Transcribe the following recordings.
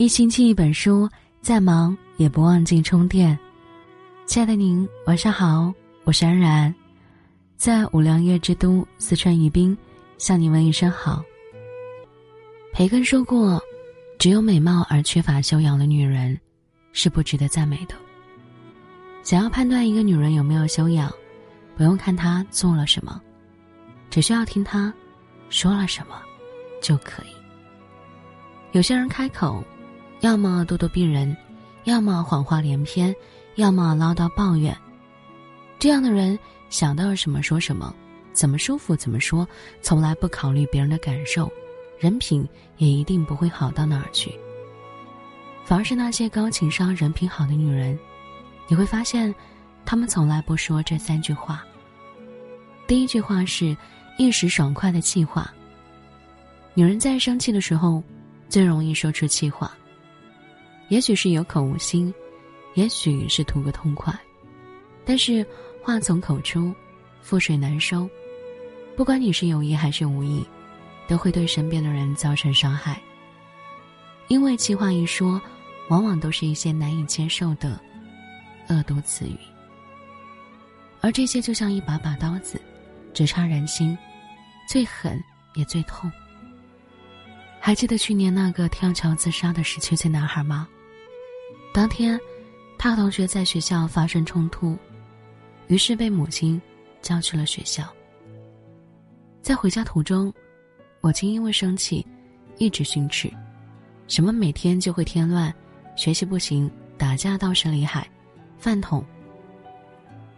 一星期一本书，再忙也不忘记充电。亲爱的您，晚上好，我是安然，在五粮液之都四川宜宾，向你问一声好。培根说过，只有美貌而缺乏修养的女人，是不值得赞美的。想要判断一个女人有没有修养，不用看她做了什么，只需要听她说了什么，就可以。有些人开口。要么咄咄逼人，要么谎话连篇，要么唠叨抱怨。这样的人想到什么说什么，怎么舒服怎么说，从来不考虑别人的感受，人品也一定不会好到哪儿去。反而是那些高情商、人品好的女人，你会发现，她们从来不说这三句话。第一句话是一时爽快的气话。女人在生气的时候，最容易说出气话。也许是有口无心，也许是图个痛快，但是话从口出，覆水难收。不管你是有意还是无意，都会对身边的人造成伤害。因为气话一说，往往都是一些难以接受的恶毒词语，而这些就像一把把刀子，直插人心，最狠也最痛。还记得去年那个跳桥自杀的十七岁男孩吗？当天，他和同学在学校发生冲突，于是被母亲叫去了学校。在回家途中，母亲因为生气，一直训斥，什么每天就会添乱，学习不行，打架倒是厉害，饭桶。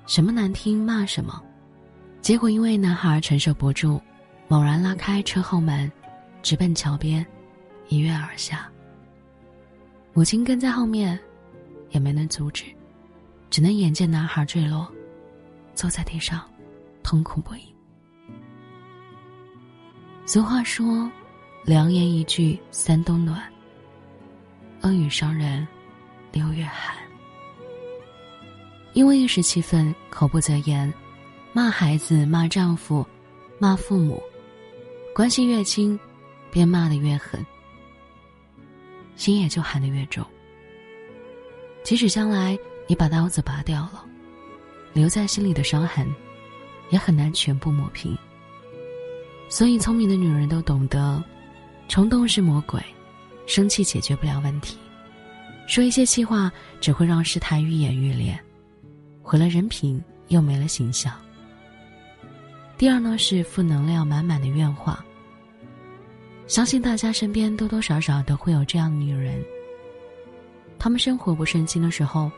什么难听骂什么，结果因为男孩承受不住，猛然拉开车后门，直奔桥边，一跃而下。母亲跟在后面，也没能阻止，只能眼见男孩坠落，坐在地上，痛苦不已。俗话说：“良言一句三冬暖，恶语伤人六月寒。”因为一时气愤，口不择言，骂孩子、骂丈夫、骂父母，关系越亲，便骂得越狠。心也就寒得越重。即使将来你把刀子拔掉了，留在心里的伤痕，也很难全部抹平。所以，聪明的女人都懂得，冲动是魔鬼，生气解决不了问题，说一些气话只会让事态愈演愈烈，毁了人品又没了形象。第二呢，是负能量满满的怨话。相信大家身边多多少少都会有这样的女人。她们生活不顺心的时候，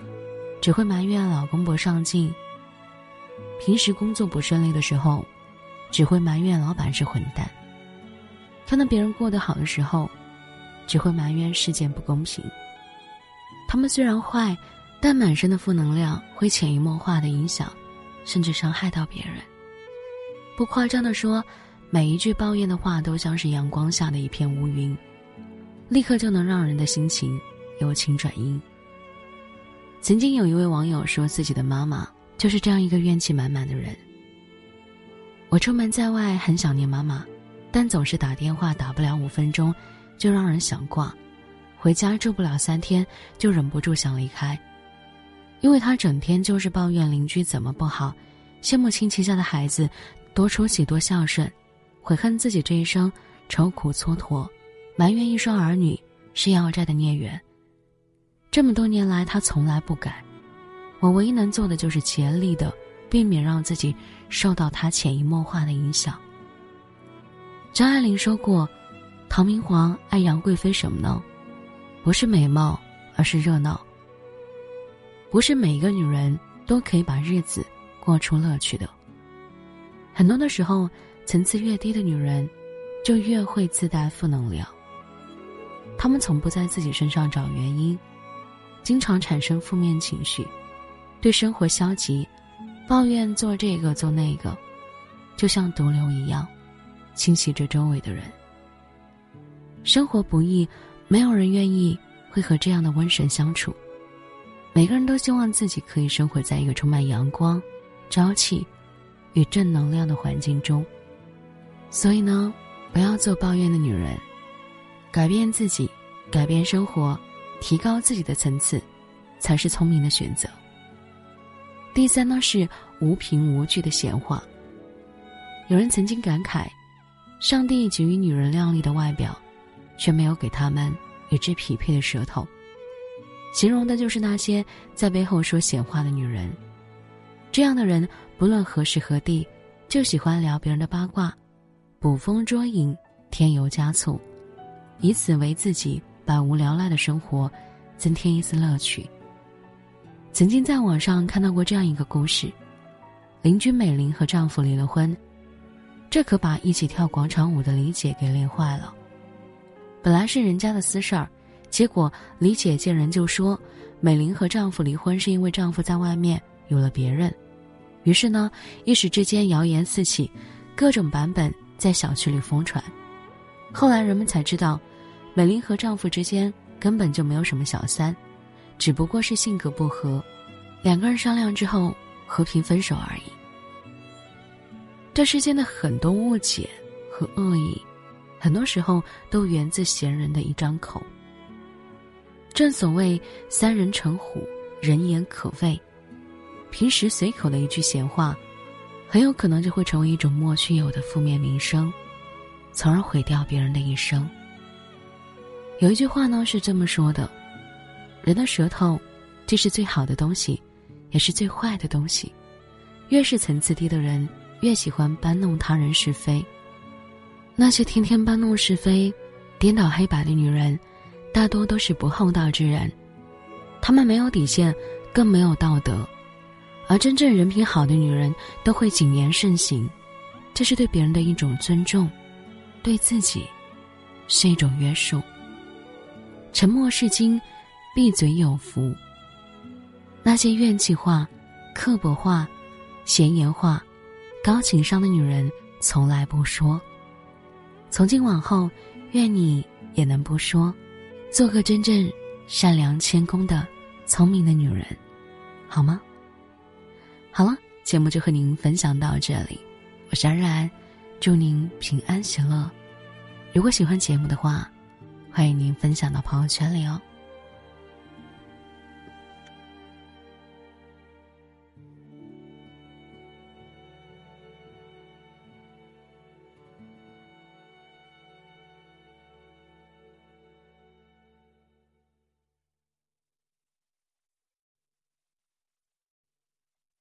只会埋怨老公不上进；平时工作不顺利的时候，只会埋怨老板是混蛋；看到别人过得好的时候，只会埋怨世界不公平。她们虽然坏，但满身的负能量会潜移默化的影响，甚至伤害到别人。不夸张的说。每一句抱怨的话，都像是阳光下的一片乌云，立刻就能让人的心情由晴转阴。曾经有一位网友说，自己的妈妈就是这样一个怨气满满的人。我出门在外很想念妈妈，但总是打电话打不了五分钟，就让人想挂；回家住不了三天，就忍不住想离开，因为她整天就是抱怨邻居怎么不好，羡慕亲戚家的孩子多出息多孝顺。悔恨自己这一生愁苦蹉跎，埋怨一双儿女是要债的孽缘。这么多年来，他从来不改。我唯一能做的就是竭力的避免让自己受到他潜移默化的影响。张爱玲说过：“唐明皇爱杨贵妃什么呢？不是美貌，而是热闹。不是每一个女人都可以把日子过出乐趣的。很多的时候。”层次越低的女人，就越会自带负能量。她们从不在自己身上找原因，经常产生负面情绪，对生活消极，抱怨做这个做那个，就像毒瘤一样，侵袭着周围的人。生活不易，没有人愿意会和这样的瘟神相处。每个人都希望自己可以生活在一个充满阳光、朝气与正能量的环境中。所以呢，不要做抱怨的女人，改变自己，改变生活，提高自己的层次，才是聪明的选择。第三呢是无凭无据的闲话。有人曾经感慨，上帝给予女人靓丽的外表，却没有给他们与之匹配的舌头。形容的就是那些在背后说闲话的女人。这样的人，不论何时何地，就喜欢聊别人的八卦，捕风捉影，添油加醋，以此为自己百无聊赖的生活增添一丝乐趣。曾经在网上看到过这样一个故事：邻居美玲和丈夫离了婚，这可把一起跳广场舞的李姐给累坏了。本来是人家的私事儿。结果，李姐见人就说，美玲和丈夫离婚是因为丈夫在外面有了别人。于是呢，一时之间谣言四起，各种版本在小区里疯传。后来人们才知道，美玲和丈夫之间根本就没有什么小三，只不过是性格不合，两个人商量之后和平分手而已。这世间的很多误解和恶意，很多时候都源自闲人的一张口。正所谓“三人成虎，人言可畏”。平时随口的一句闲话，很有可能就会成为一种莫须有的负面名声，从而毁掉别人的一生。有一句话呢是这么说的：“人的舌头，既是最好的东西，也是最坏的东西。越是层次低的人，越喜欢搬弄他人是非。那些天天搬弄是非、颠倒黑白的女人。”大多都是不厚道之人，他们没有底线，更没有道德，而真正人品好的女人都会谨言慎行，这是对别人的一种尊重，对自己是一种约束。沉默是金，闭嘴有福。那些怨气话、刻薄话、闲言话、高情商的女人从来不说。从今往后，愿你也能不说。做个真正善良、谦恭的聪明的女人，好吗？好了，节目就和您分享到这里，我是安然，祝您平安喜乐。如果喜欢节目的话，欢迎您分享到朋友圈里哦。